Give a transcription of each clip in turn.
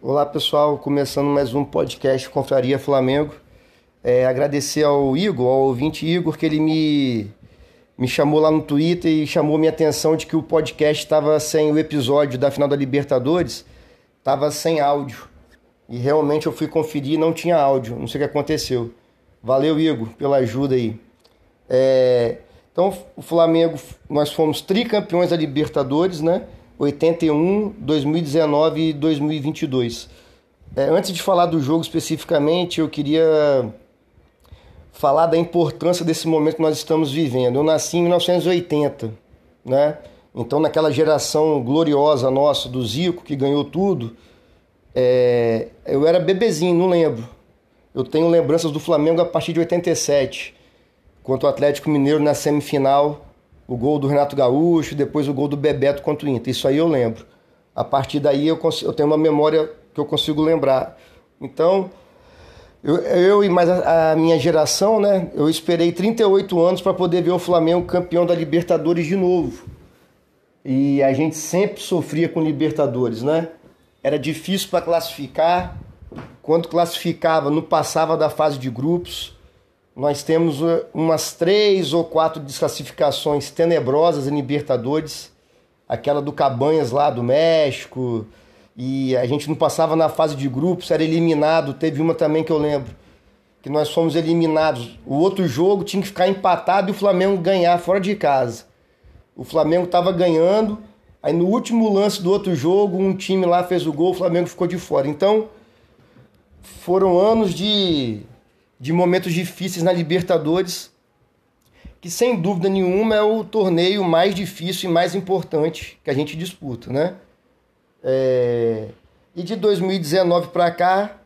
Olá pessoal, começando mais um podcast Confraria Flamengo. É, agradecer ao Igor, ao ouvinte Igor, que ele me, me chamou lá no Twitter e chamou minha atenção de que o podcast estava sem o episódio da final da Libertadores, estava sem áudio. E realmente eu fui conferir e não tinha áudio, não sei o que aconteceu. Valeu, Igor, pela ajuda aí. É, então, o Flamengo, nós fomos tricampeões da Libertadores, né? 81, 2019 e 2022. É, antes de falar do jogo especificamente, eu queria falar da importância desse momento que nós estamos vivendo. Eu nasci em 1980, né? Então, naquela geração gloriosa nossa do Zico, que ganhou tudo, é, eu era bebezinho, não lembro. Eu tenho lembranças do Flamengo a partir de 87, contra o Atlético Mineiro na semifinal o gol do Renato Gaúcho, depois o gol do Bebeto contra o Inter. Isso aí eu lembro. A partir daí eu, consigo, eu tenho uma memória que eu consigo lembrar. Então, eu, e mais a, a, minha geração, né? Eu esperei 38 anos para poder ver o Flamengo campeão da Libertadores de novo. E a gente sempre sofria com Libertadores, né? Era difícil para classificar. Quando classificava, não passava da fase de grupos nós temos uh, umas três ou quatro desclassificações tenebrosas em Libertadores, aquela do Cabanhas lá do México, e a gente não passava na fase de grupos, era eliminado. Teve uma também que eu lembro, que nós fomos eliminados. O outro jogo tinha que ficar empatado e o Flamengo ganhar fora de casa. O Flamengo estava ganhando, aí no último lance do outro jogo, um time lá fez o gol, o Flamengo ficou de fora. Então, foram anos de de momentos difíceis na Libertadores, que sem dúvida nenhuma é o torneio mais difícil e mais importante que a gente disputa, né? É... E de 2019 para cá,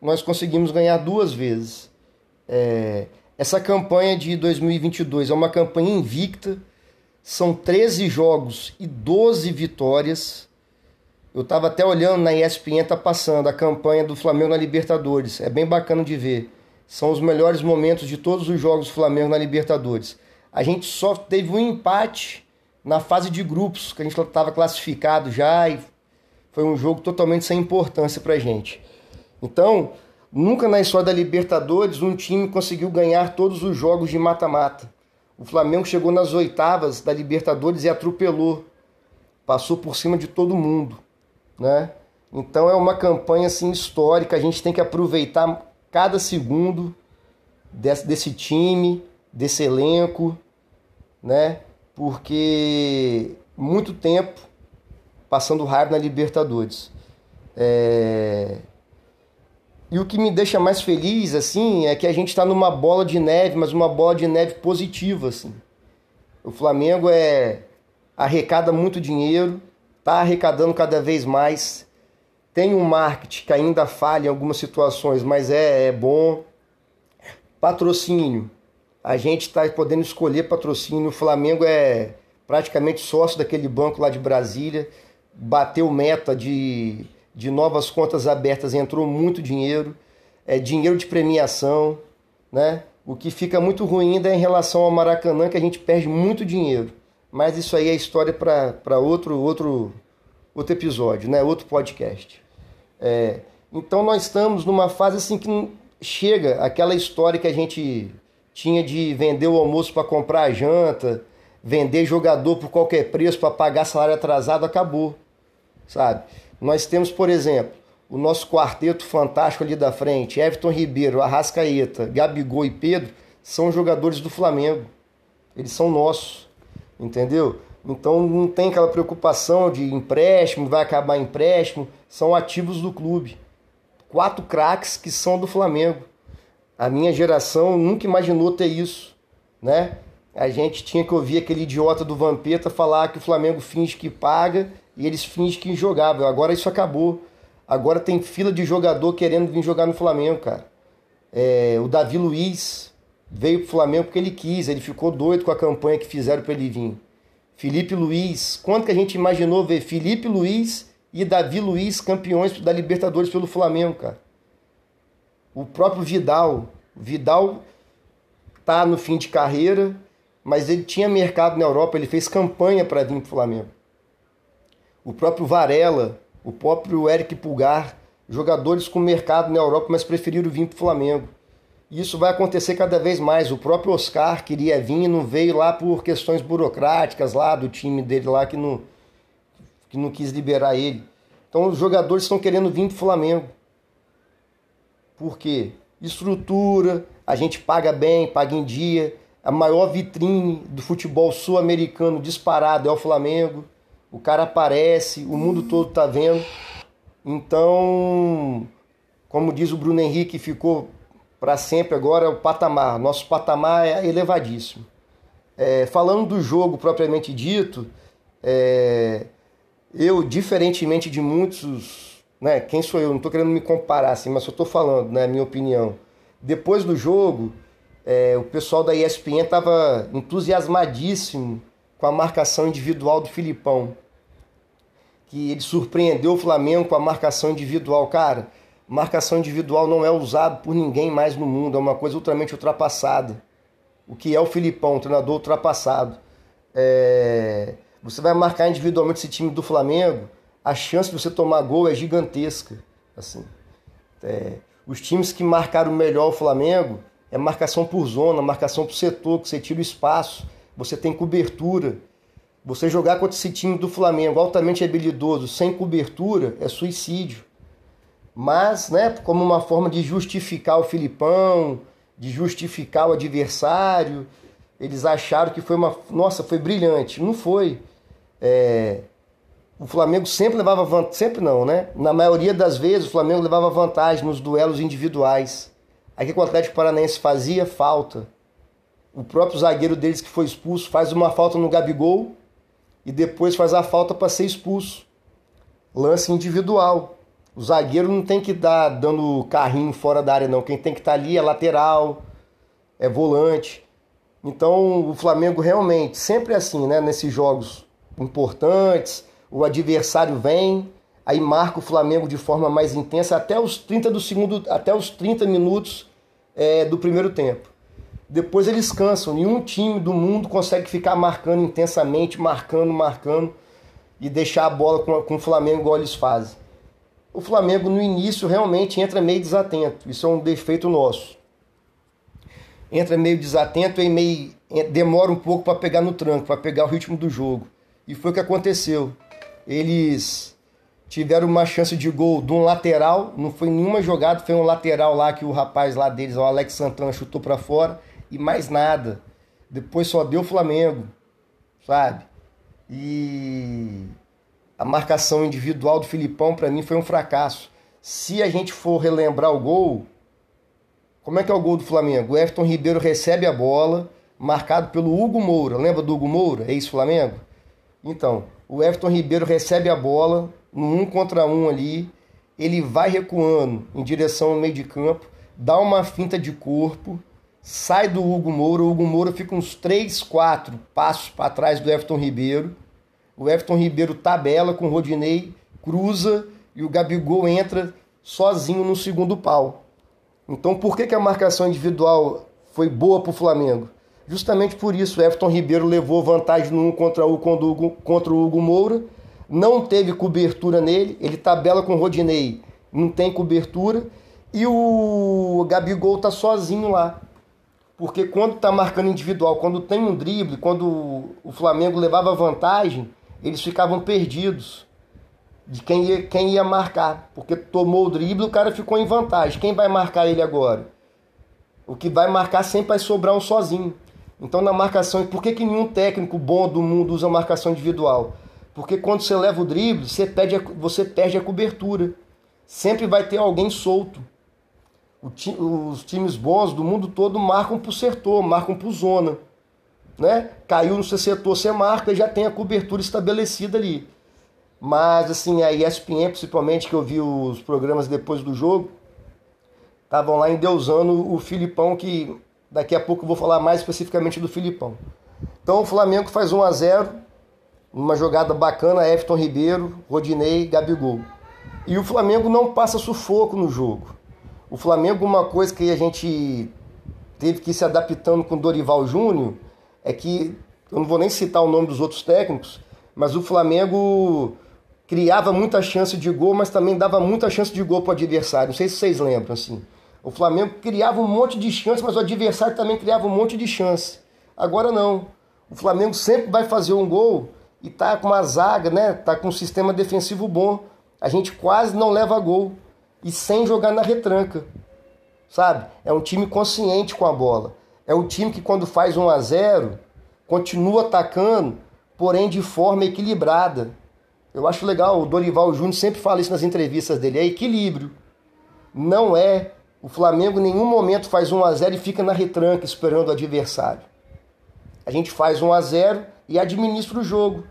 nós conseguimos ganhar duas vezes. É... Essa campanha de 2022 é uma campanha invicta, são 13 jogos e 12 vitórias. Eu estava até olhando na ESPN, tá passando a campanha do Flamengo na Libertadores. É bem bacana de ver são os melhores momentos de todos os jogos do Flamengo na Libertadores. A gente só teve um empate na fase de grupos, que a gente estava classificado já e foi um jogo totalmente sem importância para a gente. Então, nunca na história da Libertadores um time conseguiu ganhar todos os jogos de mata-mata. O Flamengo chegou nas oitavas da Libertadores e atropelou, passou por cima de todo mundo, né? Então é uma campanha assim histórica, a gente tem que aproveitar cada segundo desse, desse time, desse elenco, né? Porque muito tempo passando raiva na Libertadores. É... E o que me deixa mais feliz, assim, é que a gente está numa bola de neve, mas uma bola de neve positiva, assim. O Flamengo é arrecada muito dinheiro, está arrecadando cada vez mais tem um marketing que ainda falha em algumas situações, mas é, é bom. Patrocínio. A gente está podendo escolher patrocínio. O Flamengo é praticamente sócio daquele banco lá de Brasília. Bateu meta de, de novas contas abertas, entrou muito dinheiro. É dinheiro de premiação, né? O que fica muito ruim ainda é em relação ao Maracanã, que a gente perde muito dinheiro. Mas isso aí é história para outro, outro, outro episódio, né? outro podcast. É, então nós estamos numa fase assim que chega aquela história que a gente tinha de vender o almoço para comprar a janta, vender jogador por qualquer preço para pagar salário atrasado, acabou, sabe? Nós temos, por exemplo, o nosso quarteto fantástico ali da frente, Everton Ribeiro, Arrascaeta, Gabigol e Pedro, são jogadores do Flamengo. Eles são nossos, entendeu? Então não tem aquela preocupação de empréstimo, vai acabar empréstimo são ativos do clube. Quatro craques que são do Flamengo. A minha geração nunca imaginou ter isso, né? A gente tinha que ouvir aquele idiota do Vampeta falar que o Flamengo finge que paga e eles fingem que injogável. Agora isso acabou. Agora tem fila de jogador querendo vir jogar no Flamengo, cara. É, o Davi Luiz veio pro Flamengo porque ele quis, ele ficou doido com a campanha que fizeram para ele vir. Felipe Luiz, quanto que a gente imaginou ver Felipe Luiz e Davi Luiz campeões da Libertadores pelo Flamengo, cara. O próprio Vidal, Vidal tá no fim de carreira, mas ele tinha mercado na Europa, ele fez campanha para vir pro Flamengo. O próprio Varela, o próprio Eric Pulgar jogadores com mercado na Europa, mas preferiram vir para o Flamengo. E isso vai acontecer cada vez mais. O próprio Oscar queria vir e não veio lá por questões burocráticas lá do time dele lá que não, que não quis liberar ele. Então os jogadores estão querendo vir para o Flamengo. Por quê? Estrutura, a gente paga bem, paga em dia. A maior vitrine do futebol sul-americano disparado é o Flamengo. O cara aparece, o mundo todo tá vendo. Então, como diz o Bruno Henrique, ficou para sempre agora o patamar. Nosso patamar é elevadíssimo. É, falando do jogo propriamente dito, é, eu, diferentemente de muitos, né, quem sou eu? Não estou querendo me comparar, assim, mas eu estou falando, né, minha opinião. Depois do jogo, é, o pessoal da ESPN estava entusiasmadíssimo com a marcação individual do Filipão. Que ele surpreendeu o Flamengo com a marcação individual. Cara, marcação individual não é usado por ninguém mais no mundo, é uma coisa ultramente ultrapassada. O que é o Filipão, um treinador ultrapassado. É... Você vai marcar individualmente esse time do Flamengo, a chance de você tomar gol é gigantesca. Assim, é... Os times que marcaram melhor o Flamengo é marcação por zona, marcação por setor, que você tira o espaço, você tem cobertura. Você jogar contra esse time do Flamengo altamente habilidoso, sem cobertura, é suicídio. Mas, né, como uma forma de justificar o Filipão, de justificar o adversário, eles acharam que foi uma. Nossa, foi brilhante. Não foi. É... O Flamengo sempre levava vantagem. Sempre não, né? Na maioria das vezes, o Flamengo levava vantagem nos duelos individuais. Que o Atlético Paranaense fazia? Falta. O próprio zagueiro deles que foi expulso faz uma falta no Gabigol e depois faz a falta para ser expulso. Lance individual. O zagueiro não tem que dar dando carrinho fora da área, não. Quem tem que estar tá ali é lateral, é volante. Então o Flamengo realmente, sempre assim, né? Nesses jogos importantes, o adversário vem, aí marca o Flamengo de forma mais intensa até os 30 do segundo, até os 30 minutos é, do primeiro tempo. Depois eles cansam. Nenhum time do mundo consegue ficar marcando intensamente, marcando, marcando e deixar a bola com, com o Flamengo igual eles fazem. O Flamengo no início realmente entra meio desatento. Isso é um defeito nosso. Entra meio desatento e meio demora um pouco para pegar no tranco, para pegar o ritmo do jogo. E foi o que aconteceu. Eles tiveram uma chance de gol de um lateral, não foi nenhuma jogada, foi um lateral lá que o rapaz lá deles, o Alex Santana, chutou para fora e mais nada. Depois só deu o Flamengo, sabe? E a marcação individual do Filipão para mim foi um fracasso. Se a gente for relembrar o gol, como é que é o gol do Flamengo? O Everton Ribeiro recebe a bola, marcado pelo Hugo Moura. Lembra do Hugo Moura, ex-Flamengo? Então, o Everton Ribeiro recebe a bola, no um contra um ali, ele vai recuando em direção ao meio de campo, dá uma finta de corpo, sai do Hugo Moura, o Hugo Moura fica uns 3, 4 passos para trás do Everton Ribeiro. O Everton Ribeiro tabela com o Rodinei, cruza e o Gabigol entra sozinho no segundo pau. Então por que, que a marcação individual foi boa para o Flamengo? Justamente por isso, o Everton Ribeiro levou vantagem no 1 contra 1 contra o Hugo Moura não teve cobertura nele, ele tabela com o Rodinei, não tem cobertura, e o Gabigol tá sozinho lá. Porque quando tá marcando individual, quando tem um drible, quando o Flamengo levava vantagem, eles ficavam perdidos de quem ia, quem ia marcar. Porque tomou o drible, o cara ficou em vantagem. Quem vai marcar ele agora? O que vai marcar sempre vai sobrar um sozinho. Então na marcação, por que, que nenhum técnico bom do mundo usa marcação individual? Porque quando você leva o drible, você perde a, você perde a cobertura. Sempre vai ter alguém solto. Ti, os times bons do mundo todo marcam por setor, marcam por zona. Né? Caiu no seu setor, você marca e já tem a cobertura estabelecida ali. Mas assim, a ESPN, principalmente, que eu vi os programas depois do jogo, estavam lá endeusando o Filipão, que daqui a pouco eu vou falar mais especificamente do Filipão. Então o Flamengo faz 1 a 0 uma jogada bacana, Everton Ribeiro, Rodinei, Gabigol. E o Flamengo não passa sufoco no jogo. O Flamengo, uma coisa que a gente teve que ir se adaptando com Dorival Júnior, é que, eu não vou nem citar o nome dos outros técnicos, mas o Flamengo criava muita chance de gol, mas também dava muita chance de gol para o adversário. Não sei se vocês lembram assim. O Flamengo criava um monte de chance, mas o adversário também criava um monte de chance. Agora não. O Flamengo sempre vai fazer um gol e tá com uma zaga, né? Tá com um sistema defensivo bom. A gente quase não leva gol e sem jogar na retranca. Sabe? É um time consciente com a bola. É um time que quando faz 1 a 0 continua atacando, porém de forma equilibrada. Eu acho legal, o Dorival Júnior sempre fala isso nas entrevistas dele, é equilíbrio. Não é o Flamengo em nenhum momento faz 1 a 0 e fica na retranca esperando o adversário. A gente faz 1 a 0 e administra o jogo.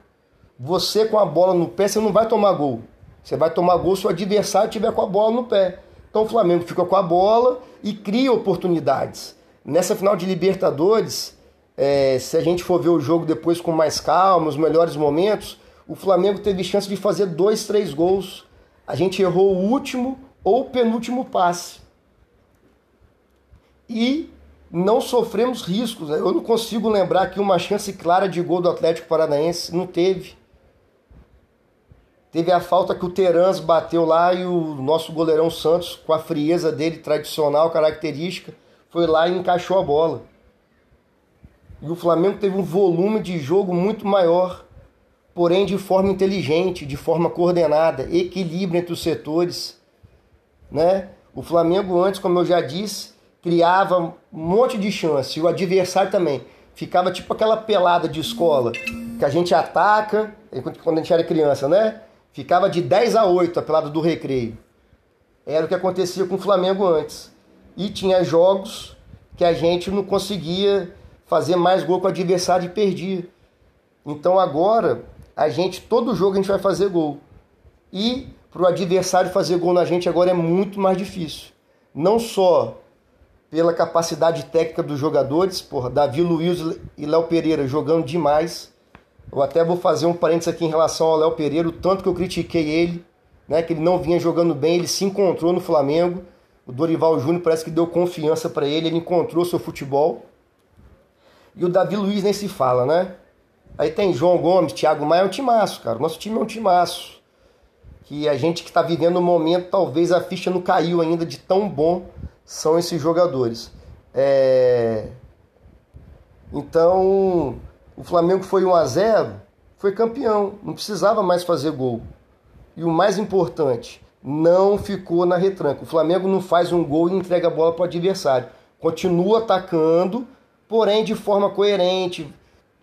Você com a bola no pé, você não vai tomar gol. Você vai tomar gol se o adversário tiver com a bola no pé. Então o Flamengo fica com a bola e cria oportunidades. Nessa final de Libertadores, é, se a gente for ver o jogo depois com mais calma, os melhores momentos, o Flamengo teve chance de fazer dois, três gols. A gente errou o último ou penúltimo passe e não sofremos riscos. Eu não consigo lembrar que uma chance clara de gol do Atlético Paranaense não teve. Teve a falta que o Terans bateu lá e o nosso goleirão Santos, com a frieza dele tradicional, característica, foi lá e encaixou a bola. E o Flamengo teve um volume de jogo muito maior, porém de forma inteligente, de forma coordenada, equilíbrio entre os setores. Né? O Flamengo antes, como eu já disse, criava um monte de chance, e o adversário também. Ficava tipo aquela pelada de escola, que a gente ataca, quando a gente era criança, né? Ficava de 10 a 8 a pelada do recreio. Era o que acontecia com o Flamengo antes. E tinha jogos que a gente não conseguia fazer mais gol com o adversário e perdia. Então agora, a gente, todo jogo a gente vai fazer gol. E para o adversário fazer gol na gente agora é muito mais difícil. Não só pela capacidade técnica dos jogadores, porra, Davi Luiz e Léo Pereira jogando demais. Eu até vou fazer um parênteses aqui em relação ao Léo Pereira, o tanto que eu critiquei ele, né, que ele não vinha jogando bem, ele se encontrou no Flamengo. O Dorival Júnior parece que deu confiança para ele, ele encontrou seu futebol. E o Davi Luiz nem se fala, né? Aí tem João Gomes, Thiago Maia, é um timaço, cara. Nosso time é um timaço. Que a gente que está vivendo um momento, talvez a ficha não caiu ainda de tão bom são esses jogadores. É... Então, o Flamengo foi 1 a 0 foi campeão, não precisava mais fazer gol. E o mais importante, não ficou na retranca. O Flamengo não faz um gol e entrega a bola para o adversário. Continua atacando, porém de forma coerente,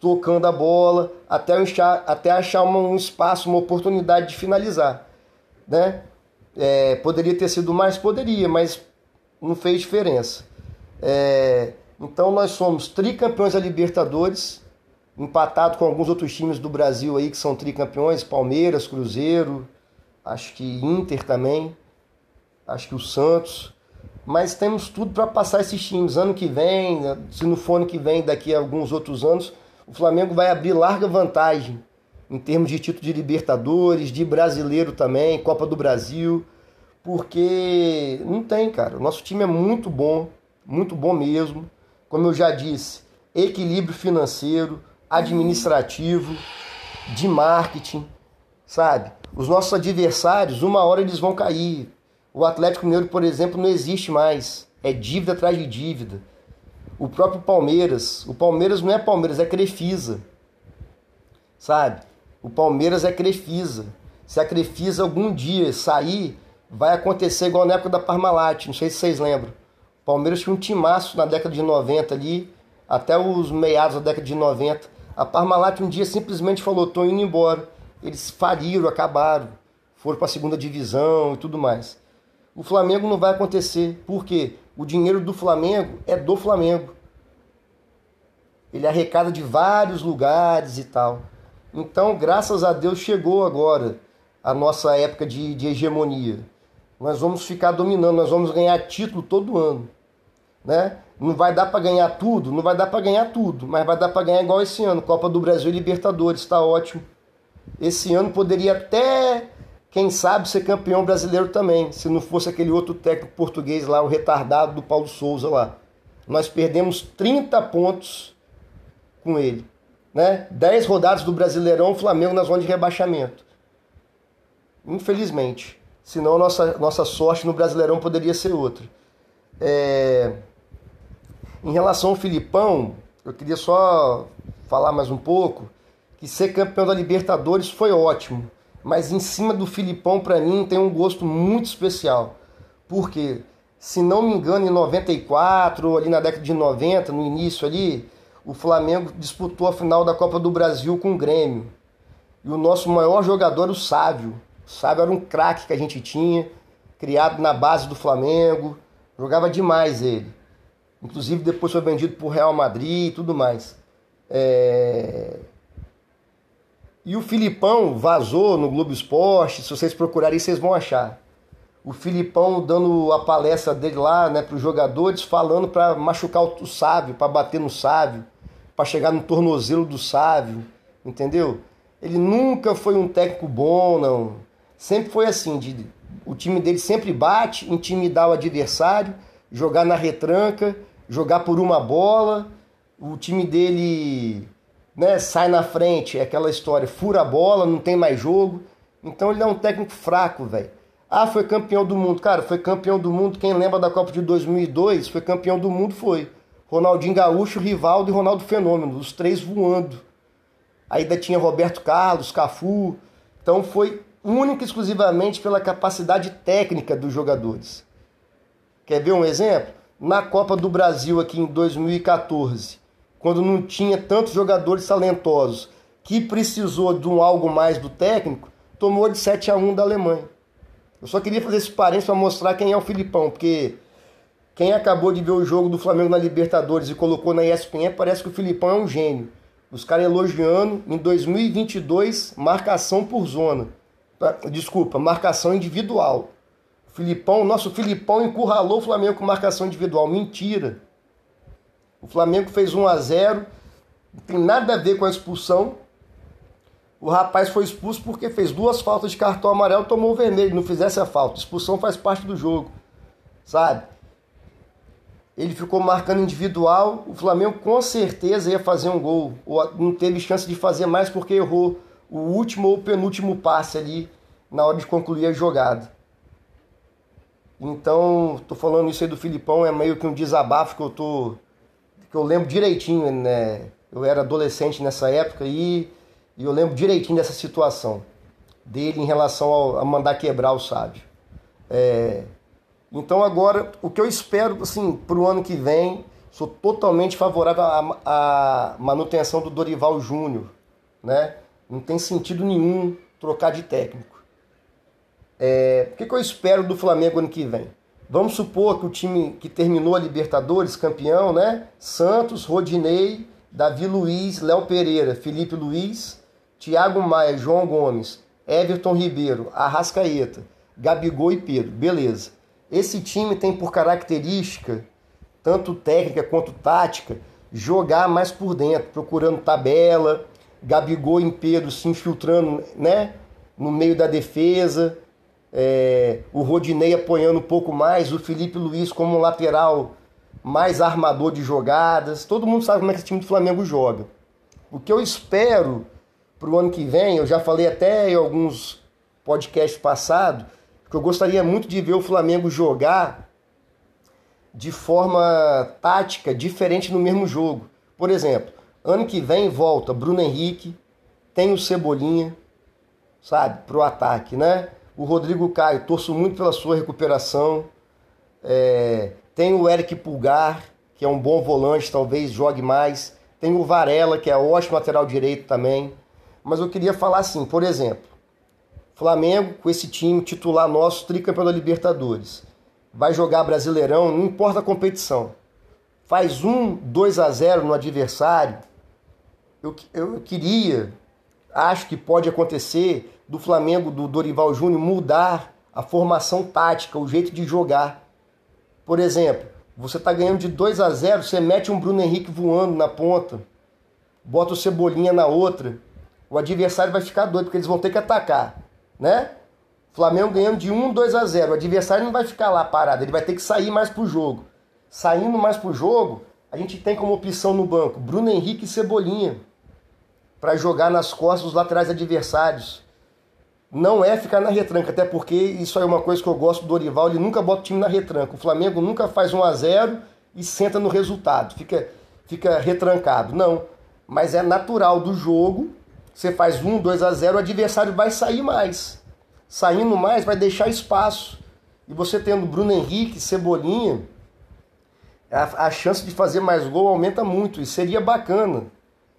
tocando a bola, até achar, até achar um espaço, uma oportunidade de finalizar. Né? É, poderia ter sido mais? Poderia, mas não fez diferença. É, então nós somos tricampeões da Libertadores, empatado com alguns outros times do Brasil aí que são tricampeões, Palmeiras, Cruzeiro, acho que Inter também, acho que o Santos. Mas temos tudo para passar esses times. Ano que vem, se não for ano que vem, daqui a alguns outros anos, o Flamengo vai abrir larga vantagem em termos de título de Libertadores, de brasileiro também, Copa do Brasil. Porque não tem, cara. O nosso time é muito bom, muito bom mesmo. Como eu já disse, equilíbrio financeiro, administrativo, de marketing, sabe? Os nossos adversários, uma hora eles vão cair. O Atlético Mineiro, por exemplo, não existe mais. É dívida atrás de dívida. O próprio Palmeiras, o Palmeiras não é Palmeiras, é Crefisa. Sabe? O Palmeiras é Crefisa. Se a Crefisa algum dia sair, vai acontecer igual na época da Parmalat, não sei se vocês lembram. O Palmeiras tinha um timaço na década de 90 ali, até os meados da década de 90. A Parmalat um dia simplesmente falou: tô indo embora. Eles faliram, acabaram, foram para a segunda divisão e tudo mais. O Flamengo não vai acontecer, porque o dinheiro do Flamengo é do Flamengo. Ele arrecada de vários lugares e tal. Então, graças a Deus, chegou agora a nossa época de, de hegemonia nós vamos ficar dominando, nós vamos ganhar título todo ano. Né? Não vai dar para ganhar tudo, não vai dar para ganhar tudo, mas vai dar para ganhar igual esse ano, Copa do Brasil e Libertadores, está ótimo. Esse ano poderia até, quem sabe, ser campeão brasileiro também, se não fosse aquele outro técnico português lá, o retardado do Paulo Souza lá. Nós perdemos 30 pontos com ele. Né? 10 rodadas do Brasileirão, o Flamengo na zona de rebaixamento. Infelizmente. Senão nossa, nossa sorte no Brasileirão poderia ser outra. É... Em relação ao Filipão, eu queria só falar mais um pouco que ser campeão da Libertadores foi ótimo, mas em cima do Filipão para mim tem um gosto muito especial. Porque, se não me engano, em 94, ali na década de 90, no início ali, o Flamengo disputou a final da Copa do Brasil com o Grêmio. E o nosso maior jogador, o Sávio. O Sávio era um craque que a gente tinha, criado na base do Flamengo. Jogava demais ele. Inclusive depois foi vendido para o Real Madrid e tudo mais. É... E o Filipão vazou no Globo Esporte, se vocês procurarem vocês vão achar. O Filipão dando a palestra dele lá né, para os jogadores, falando para machucar o sábio, para bater no sábio, para chegar no tornozelo do sábio, entendeu? Ele nunca foi um técnico bom, não. Sempre foi assim, de, o time dele sempre bate, intimidar o adversário, jogar na retranca, jogar por uma bola. O time dele né, sai na frente, é aquela história, fura a bola, não tem mais jogo. Então ele é um técnico fraco, velho. Ah, foi campeão do mundo. Cara, foi campeão do mundo. Quem lembra da Copa de 2002, foi campeão do mundo, foi. Ronaldinho Gaúcho, Rivaldo e Ronaldo Fenômeno, os três voando. Ainda tinha Roberto Carlos, Cafu. Então foi única e exclusivamente pela capacidade técnica dos jogadores. Quer ver um exemplo? Na Copa do Brasil aqui em 2014, quando não tinha tantos jogadores talentosos, que precisou de um algo mais do técnico, tomou de 7 a 1 da Alemanha. Eu só queria fazer esse parênteses para mostrar quem é o Filipão, porque quem acabou de ver o jogo do Flamengo na Libertadores e colocou na ESPN, parece que o Filipão é um gênio. Os caras elogiando em 2022 marcação por zona. Desculpa, marcação individual. Filipão, nosso Filipão encurralou o Flamengo com marcação individual. Mentira. O Flamengo fez 1 a 0 não tem nada a ver com a expulsão. O rapaz foi expulso porque fez duas faltas de cartão amarelo, tomou o vermelho, não fizesse a falta. Expulsão faz parte do jogo, sabe? Ele ficou marcando individual, o Flamengo com certeza ia fazer um gol. Ou não teve chance de fazer mais porque errou o último ou penúltimo passe ali na hora de concluir a jogada. Então, tô falando isso aí do Filipão, é meio que um desabafo que eu tô. Que eu lembro direitinho, né? Eu era adolescente nessa época e e eu lembro direitinho dessa situação dele em relação ao, a mandar quebrar o sábio. É, então agora, o que eu espero assim, para o ano que vem, sou totalmente favorável à, à manutenção do Dorival Júnior. Né? Não tem sentido nenhum trocar de técnico. É, o que, que eu espero do Flamengo ano que vem? Vamos supor que o time que terminou a Libertadores, campeão, né? Santos, Rodinei, Davi Luiz, Léo Pereira, Felipe Luiz, Thiago Maia, João Gomes, Everton Ribeiro, Arrascaeta, Gabigol e Pedro. Beleza. Esse time tem por característica, tanto técnica quanto tática, jogar mais por dentro, procurando tabela, Gabigol e Pedro se infiltrando né, no meio da defesa, é, o Rodinei apoiando um pouco mais, o Felipe Luiz como um lateral mais armador de jogadas. Todo mundo sabe como é que esse time do Flamengo joga. O que eu espero para o ano que vem, eu já falei até em alguns podcasts passados, que eu gostaria muito de ver o Flamengo jogar de forma tática diferente no mesmo jogo. Por exemplo, ano que vem volta Bruno Henrique, tem o Cebolinha, sabe, para o ataque, né? O Rodrigo Caio, torço muito pela sua recuperação. É, tem o Eric Pulgar, que é um bom volante, talvez jogue mais. Tem o Varela, que é ótimo lateral direito também mas eu queria falar assim, por exemplo, Flamengo com esse time titular nosso, tricampeão da Libertadores, vai jogar Brasileirão, não importa a competição. Faz um 2 a 0 no adversário. Eu, eu queria, acho que pode acontecer do Flamengo do Dorival Júnior mudar a formação tática, o jeito de jogar. Por exemplo, você está ganhando de 2 a 0, você mete um Bruno Henrique voando na ponta, bota o Cebolinha na outra o adversário vai ficar doido, porque eles vão ter que atacar, né? Flamengo ganhando de 1, 2 a 0. O adversário não vai ficar lá parado, ele vai ter que sair mais pro jogo. Saindo mais pro jogo, a gente tem como opção no banco Bruno Henrique e Cebolinha para jogar nas costas dos laterais adversários. Não é ficar na retranca, até porque isso é uma coisa que eu gosto do Dorival, ele nunca bota o time na retranca. O Flamengo nunca faz 1 a 0 e senta no resultado, fica, fica retrancado. Não, mas é natural do jogo, você faz 1, 2 a 0, o adversário vai sair mais. Saindo mais, vai deixar espaço. E você tendo Bruno Henrique, Cebolinha, a, a chance de fazer mais gol aumenta muito. E seria bacana,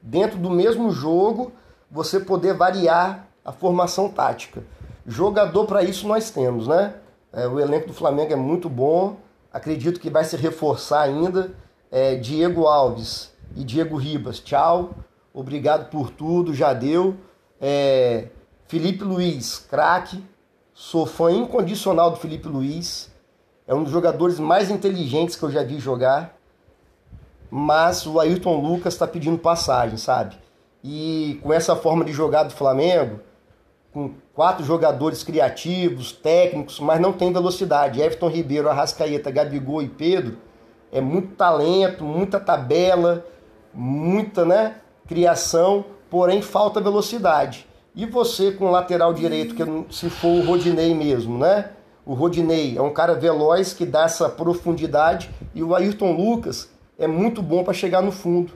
dentro do mesmo jogo, você poder variar a formação tática. Jogador para isso nós temos, né? É, o elenco do Flamengo é muito bom, acredito que vai se reforçar ainda. É, Diego Alves e Diego Ribas, tchau, obrigado por tudo, já deu. É, Felipe Luiz, craque, sou fã incondicional do Felipe Luiz, é um dos jogadores mais inteligentes que eu já vi jogar, mas o Ayrton Lucas está pedindo passagem, sabe? E com essa forma de jogar do Flamengo, com quatro jogadores criativos, técnicos, mas não tem velocidade. Everton Ribeiro, Arrascaeta, Gabigol e Pedro é muito talento, muita tabela, muita né, criação, porém falta velocidade. E você com o lateral direito, que se for o Rodinei mesmo, né? O Rodinei é um cara veloz que dá essa profundidade e o Ayrton Lucas é muito bom para chegar no fundo.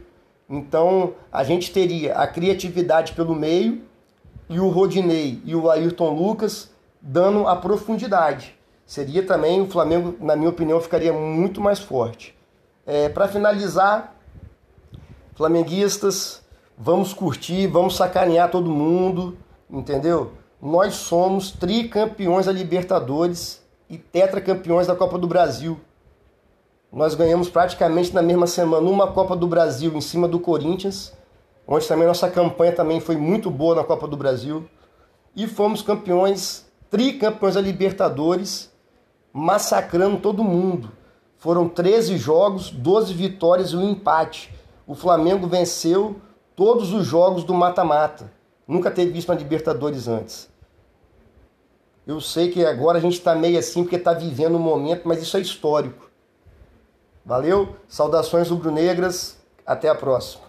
Então a gente teria a criatividade pelo meio e o Rodinei e o Ayrton Lucas dando a profundidade. Seria também, o Flamengo, na minha opinião, ficaria muito mais forte. É, Para finalizar, flamenguistas, vamos curtir, vamos sacanear todo mundo, entendeu? Nós somos tricampeões da Libertadores e tetracampeões da Copa do Brasil. Nós ganhamos praticamente na mesma semana uma Copa do Brasil em cima do Corinthians onde também nossa campanha também foi muito boa na Copa do Brasil. E fomos campeões, tricampeões da Libertadores, massacrando todo mundo. Foram 13 jogos, 12 vitórias e um empate. O Flamengo venceu todos os jogos do mata-mata. Nunca teve visto na Libertadores antes. Eu sei que agora a gente está meio assim porque está vivendo um momento, mas isso é histórico. Valeu? Saudações rubro-negras. Até a próxima.